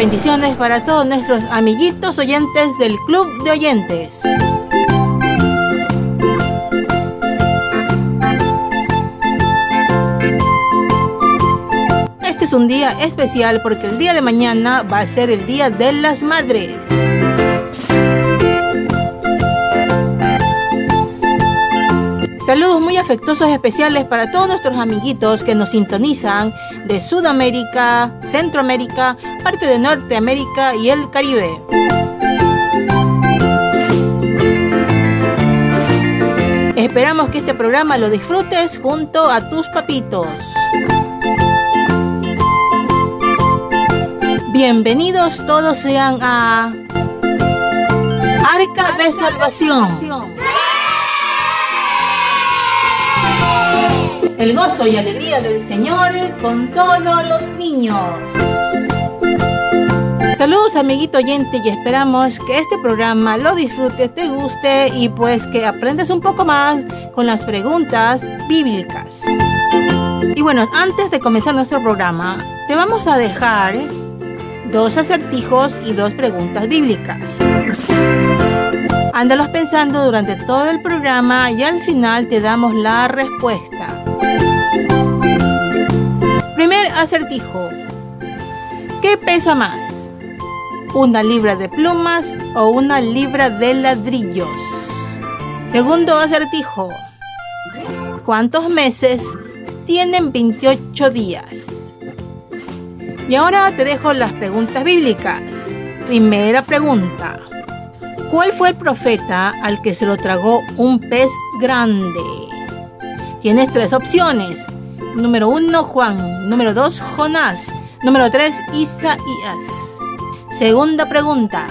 bendiciones para todos nuestros amiguitos oyentes del Club de Oyentes. Este es un día especial porque el día de mañana va a ser el Día de las Madres. Saludos muy afectuosos especiales para todos nuestros amiguitos que nos sintonizan de Sudamérica, Centroamérica, parte de Norteamérica y el Caribe. Esperamos que este programa lo disfrutes junto a tus papitos. Bienvenidos todos sean a Arca de Salvación. El gozo y alegría del Señor con todos los niños. Saludos amiguito oyente y esperamos que este programa lo disfrutes, te guste y pues que aprendas un poco más con las preguntas bíblicas. Y bueno, antes de comenzar nuestro programa, te vamos a dejar dos acertijos y dos preguntas bíblicas. Ándalos pensando durante todo el programa y al final te damos la respuesta. Primer acertijo. ¿Qué pesa más? ¿Una libra de plumas o una libra de ladrillos? Segundo acertijo. ¿Cuántos meses tienen 28 días? Y ahora te dejo las preguntas bíblicas. Primera pregunta. ¿Cuál fue el profeta al que se lo tragó un pez grande? Tienes tres opciones. Número 1, Juan. Número 2, Jonás. Número 3, Isaías. Segunda pregunta.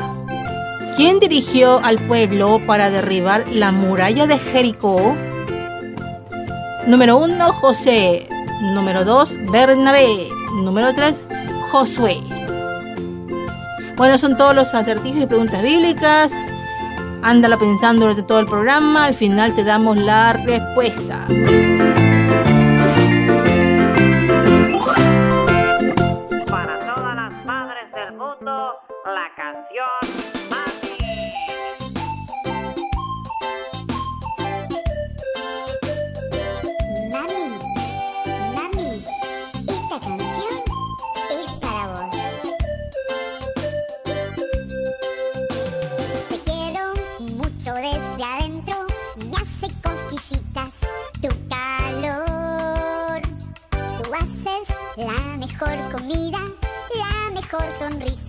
¿Quién dirigió al pueblo para derribar la muralla de Jericó? Número 1, José. Número 2, Bernabé. Número 3, Josué. Bueno, son todos los acertijos y preguntas bíblicas. Ándala pensando durante todo el programa. Al final te damos la respuesta. sonrisa.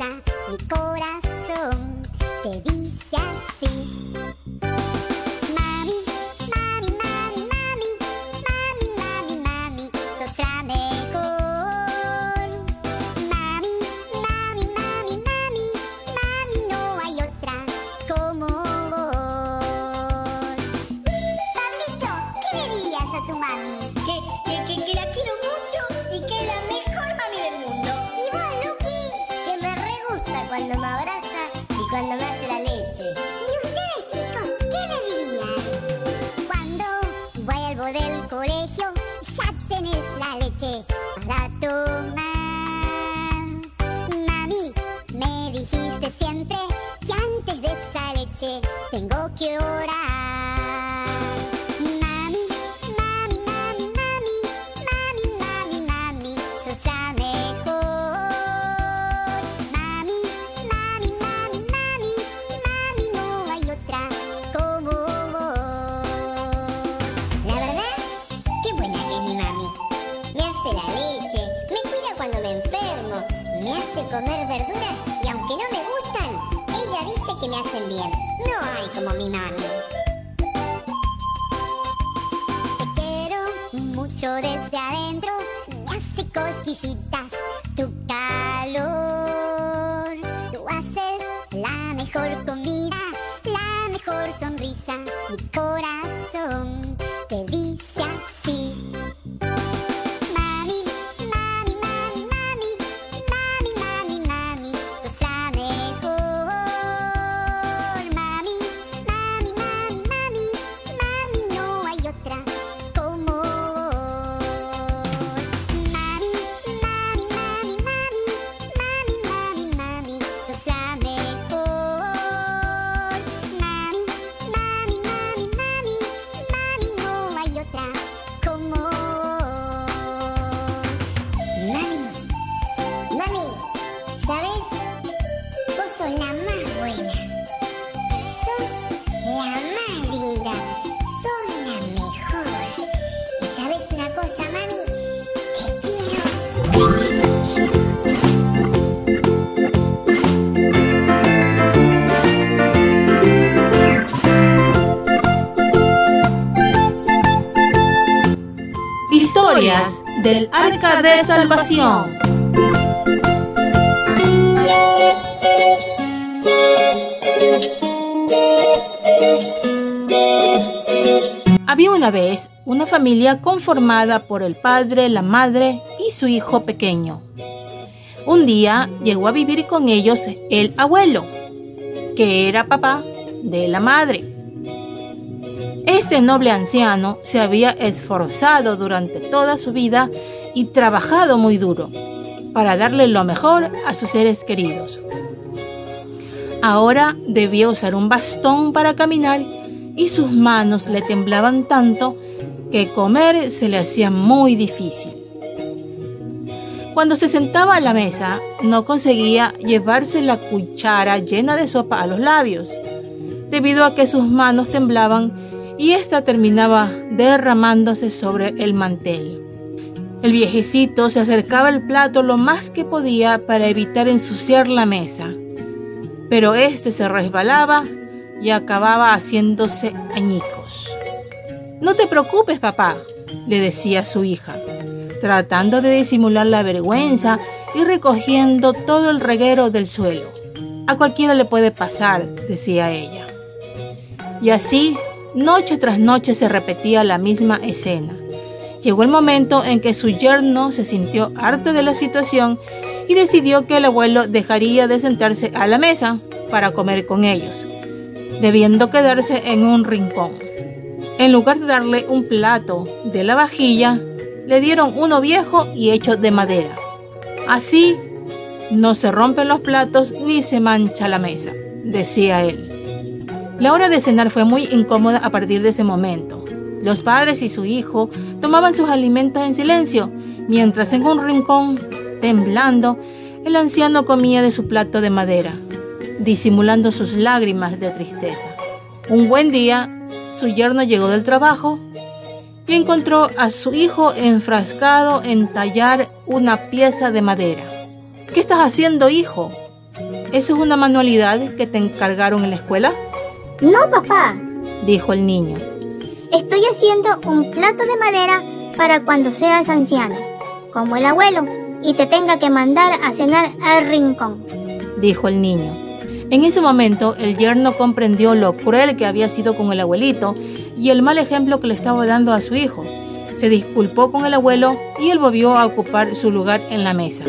tengo que orar. Mami, mami, mami, mami, mami, mami, mami, sosa mejor. Mami, mami, mami, mami, mami, no hay otra como vos. La verdad, qué buena que es mi mami. Me hace la leche, me cuida cuando me enfermo, me hace comer verduras y aunque no me gustan, ella dice que me hacen bien como mi mami. Te quiero mucho desde adentro, me hace cosquillitas tu calor. Tú haces la mejor comida, la mejor sonrisa, mi corazón. Del arca de salvación. Había una vez una familia conformada por el padre, la madre y su hijo pequeño. Un día llegó a vivir con ellos el abuelo, que era papá de la madre. Este noble anciano se había esforzado durante toda su vida y trabajado muy duro para darle lo mejor a sus seres queridos. Ahora debía usar un bastón para caminar y sus manos le temblaban tanto que comer se le hacía muy difícil. Cuando se sentaba a la mesa, no conseguía llevarse la cuchara llena de sopa a los labios, debido a que sus manos temblaban y ésta terminaba derramándose sobre el mantel. El viejecito se acercaba al plato lo más que podía para evitar ensuciar la mesa, pero éste se resbalaba y acababa haciéndose añicos. No te preocupes, papá, le decía su hija, tratando de disimular la vergüenza y recogiendo todo el reguero del suelo. A cualquiera le puede pasar, decía ella. Y así, noche tras noche se repetía la misma escena. Llegó el momento en que su yerno se sintió harto de la situación y decidió que el abuelo dejaría de sentarse a la mesa para comer con ellos, debiendo quedarse en un rincón. En lugar de darle un plato de la vajilla, le dieron uno viejo y hecho de madera. Así no se rompen los platos ni se mancha la mesa, decía él. La hora de cenar fue muy incómoda a partir de ese momento. Los padres y su hijo tomaban sus alimentos en silencio, mientras en un rincón, temblando, el anciano comía de su plato de madera disimulando sus lágrimas de tristeza. Un buen día, su yerno llegó del trabajo y encontró a su hijo enfrascado en tallar una pieza de madera. ¿Qué estás haciendo, hijo? ¿Eso es una manualidad que te encargaron en la escuela? No, papá, dijo el niño. Estoy haciendo un plato de madera para cuando seas anciano, como el abuelo, y te tenga que mandar a cenar al rincón, dijo el niño. En ese momento, el yerno comprendió lo cruel que había sido con el abuelito y el mal ejemplo que le estaba dando a su hijo. Se disculpó con el abuelo y él volvió a ocupar su lugar en la mesa.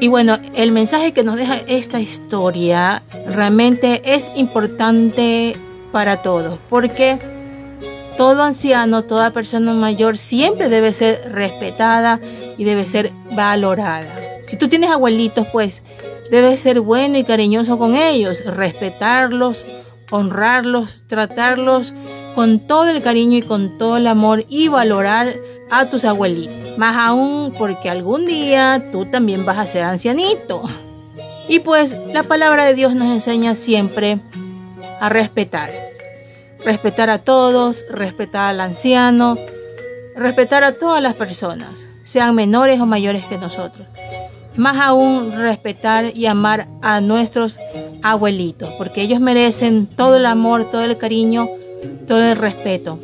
Y bueno, el mensaje que nos deja esta historia realmente es importante para todos, porque todo anciano, toda persona mayor siempre debe ser respetada y debe ser valorada. Si tú tienes abuelitos, pues debes ser bueno y cariñoso con ellos, respetarlos, honrarlos, tratarlos con todo el cariño y con todo el amor y valorar a tus abuelitos. Más aún porque algún día tú también vas a ser ancianito. Y pues la palabra de Dios nos enseña siempre a respetar. Respetar a todos, respetar al anciano, respetar a todas las personas sean menores o mayores que nosotros. Más aún respetar y amar a nuestros abuelitos, porque ellos merecen todo el amor, todo el cariño, todo el respeto.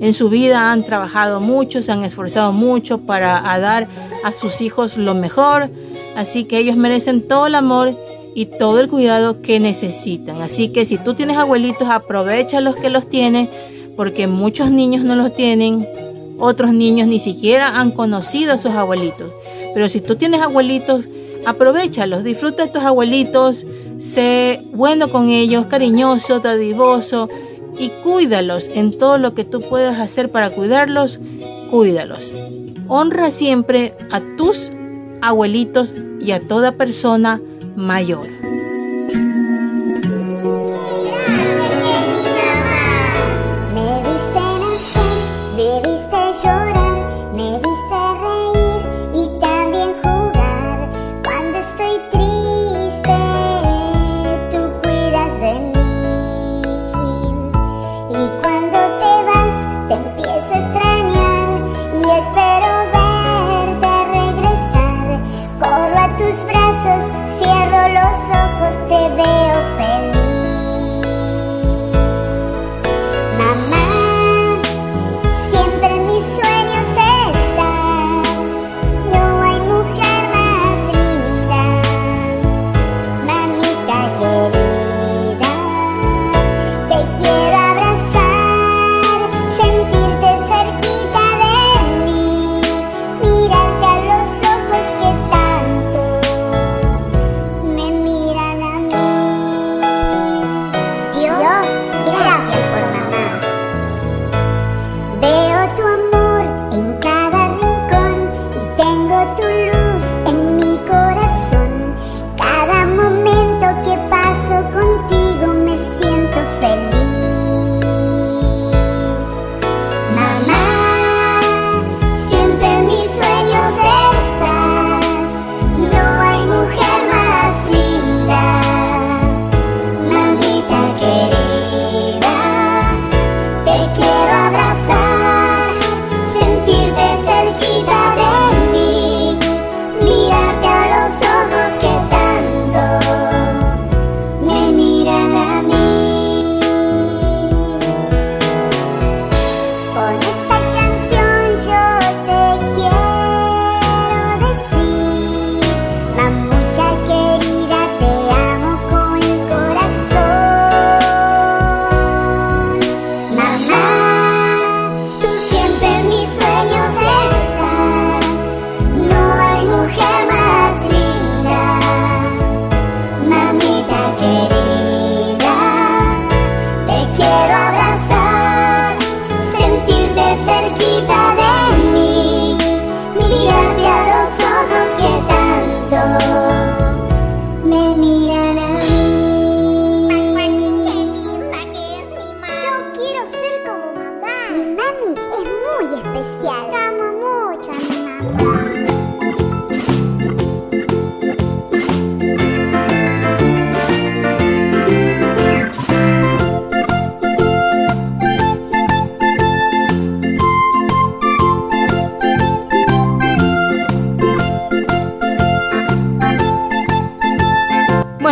En su vida han trabajado mucho, se han esforzado mucho para dar a sus hijos lo mejor, así que ellos merecen todo el amor y todo el cuidado que necesitan. Así que si tú tienes abuelitos, aprovecha los que los tienen, porque muchos niños no los tienen otros niños ni siquiera han conocido a sus abuelitos. Pero si tú tienes abuelitos, aprovechalos, disfruta de tus abuelitos, sé bueno con ellos, cariñoso, dadivoso y cuídalos en todo lo que tú puedas hacer para cuidarlos, cuídalos. Honra siempre a tus abuelitos y a toda persona mayor.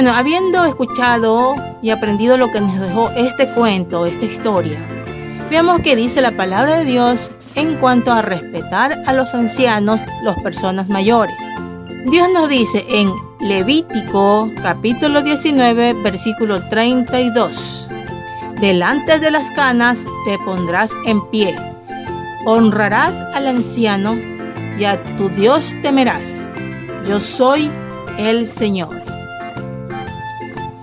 Bueno, habiendo escuchado y aprendido lo que nos dejó este cuento, esta historia, veamos qué dice la palabra de Dios en cuanto a respetar a los ancianos, las personas mayores. Dios nos dice en Levítico capítulo 19 versículo 32, Delante de las canas te pondrás en pie, honrarás al anciano y a tu Dios temerás. Yo soy el Señor.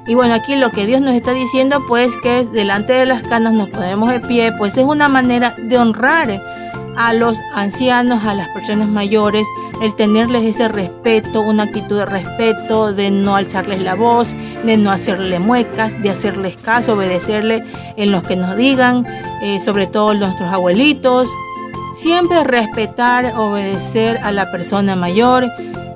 Y bueno, aquí lo que Dios nos está diciendo, pues que es delante de las canas nos ponemos de pie, pues es una manera de honrar a los ancianos, a las personas mayores, el tenerles ese respeto, una actitud de respeto, de no alzarles la voz, de no hacerle muecas, de hacerles caso, obedecerle en los que nos digan, eh, sobre todo nuestros abuelitos. Siempre respetar, obedecer a la persona mayor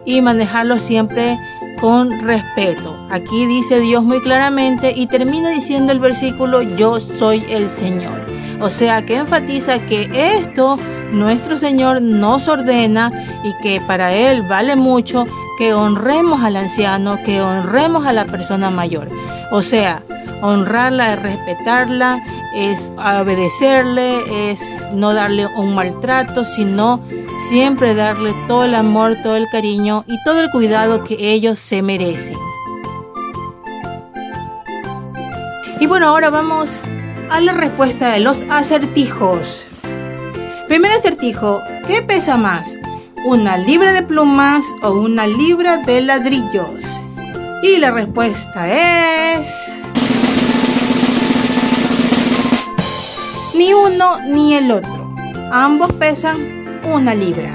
y manejarlo siempre con respeto. Aquí dice Dios muy claramente y termina diciendo el versículo, yo soy el Señor. O sea que enfatiza que esto nuestro Señor nos ordena y que para Él vale mucho que honremos al anciano, que honremos a la persona mayor. O sea, honrarla es respetarla, es obedecerle, es no darle un maltrato, sino siempre darle todo el amor, todo el cariño y todo el cuidado que ellos se merecen. Y bueno, ahora vamos a la respuesta de los acertijos. Primer acertijo, ¿qué pesa más? ¿Una libra de plumas o una libra de ladrillos? Y la respuesta es... Ni uno ni el otro. Ambos pesan una libra.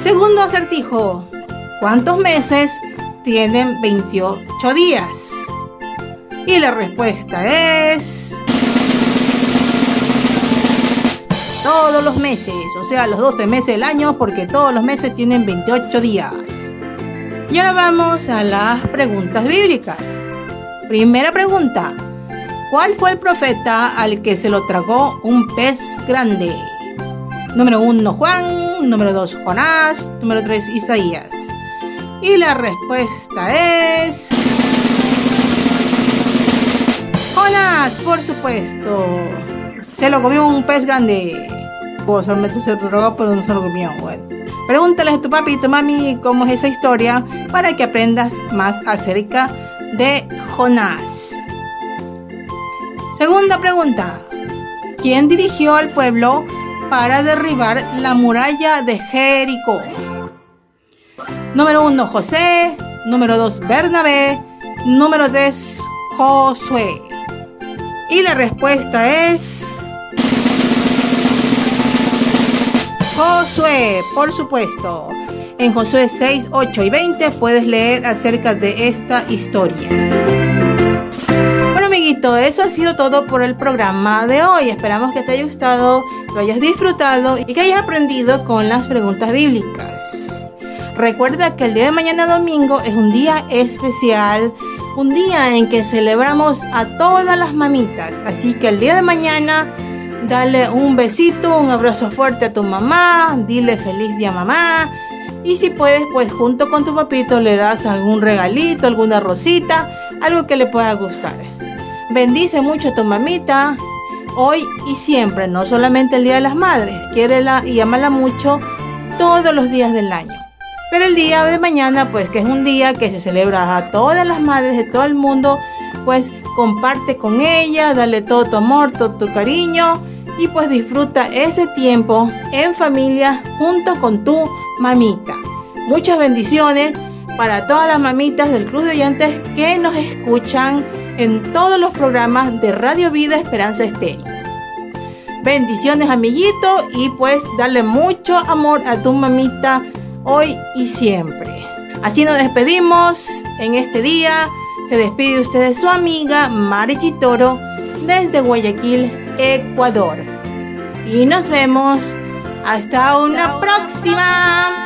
Segundo acertijo. ¿Cuántos meses tienen 28 días? Y la respuesta es... Todos los meses, o sea, los 12 meses del año, porque todos los meses tienen 28 días. Y ahora vamos a las preguntas bíblicas. Primera pregunta. ¿Cuál fue el profeta al que se lo tragó un pez grande? Número 1 Juan, número 2 Jonás, número 3 Isaías. Y la respuesta es... Jonás, por supuesto. Se lo comió un pez grande. O solamente se lo tragó, pero no se lo comió. Bueno. Pregúntale a tu papi y tu mami cómo es esa historia para que aprendas más acerca de Jonás. Segunda pregunta. ¿Quién dirigió al pueblo para derribar la muralla de Jericó? Número 1, José. Número 2, Bernabé. Número 3, Josué. Y la respuesta es... Josué, por supuesto. En Josué 6, 8 y 20 puedes leer acerca de esta historia eso ha sido todo por el programa de hoy. Esperamos que te haya gustado, lo hayas disfrutado y que hayas aprendido con las preguntas bíblicas. Recuerda que el día de mañana domingo es un día especial, un día en que celebramos a todas las mamitas. Así que el día de mañana dale un besito, un abrazo fuerte a tu mamá, dile feliz día mamá. Y si puedes, pues junto con tu papito le das algún regalito, alguna rosita, algo que le pueda gustar. Bendice mucho a tu mamita hoy y siempre, no solamente el Día de las Madres. Quiérela y amala mucho todos los días del año. Pero el día de mañana, pues que es un día que se celebra a todas las madres de todo el mundo, pues comparte con ella, dale todo tu amor, todo tu cariño y pues disfruta ese tiempo en familia junto con tu mamita. Muchas bendiciones para todas las mamitas del Club de Oyentes que nos escuchan en todos los programas de Radio Vida Esperanza Estéreo. Bendiciones amiguito y pues darle mucho amor a tu mamita hoy y siempre. Así nos despedimos en este día. Se despide usted de su amiga Mari Chitoro desde Guayaquil, Ecuador. Y nos vemos hasta una próxima.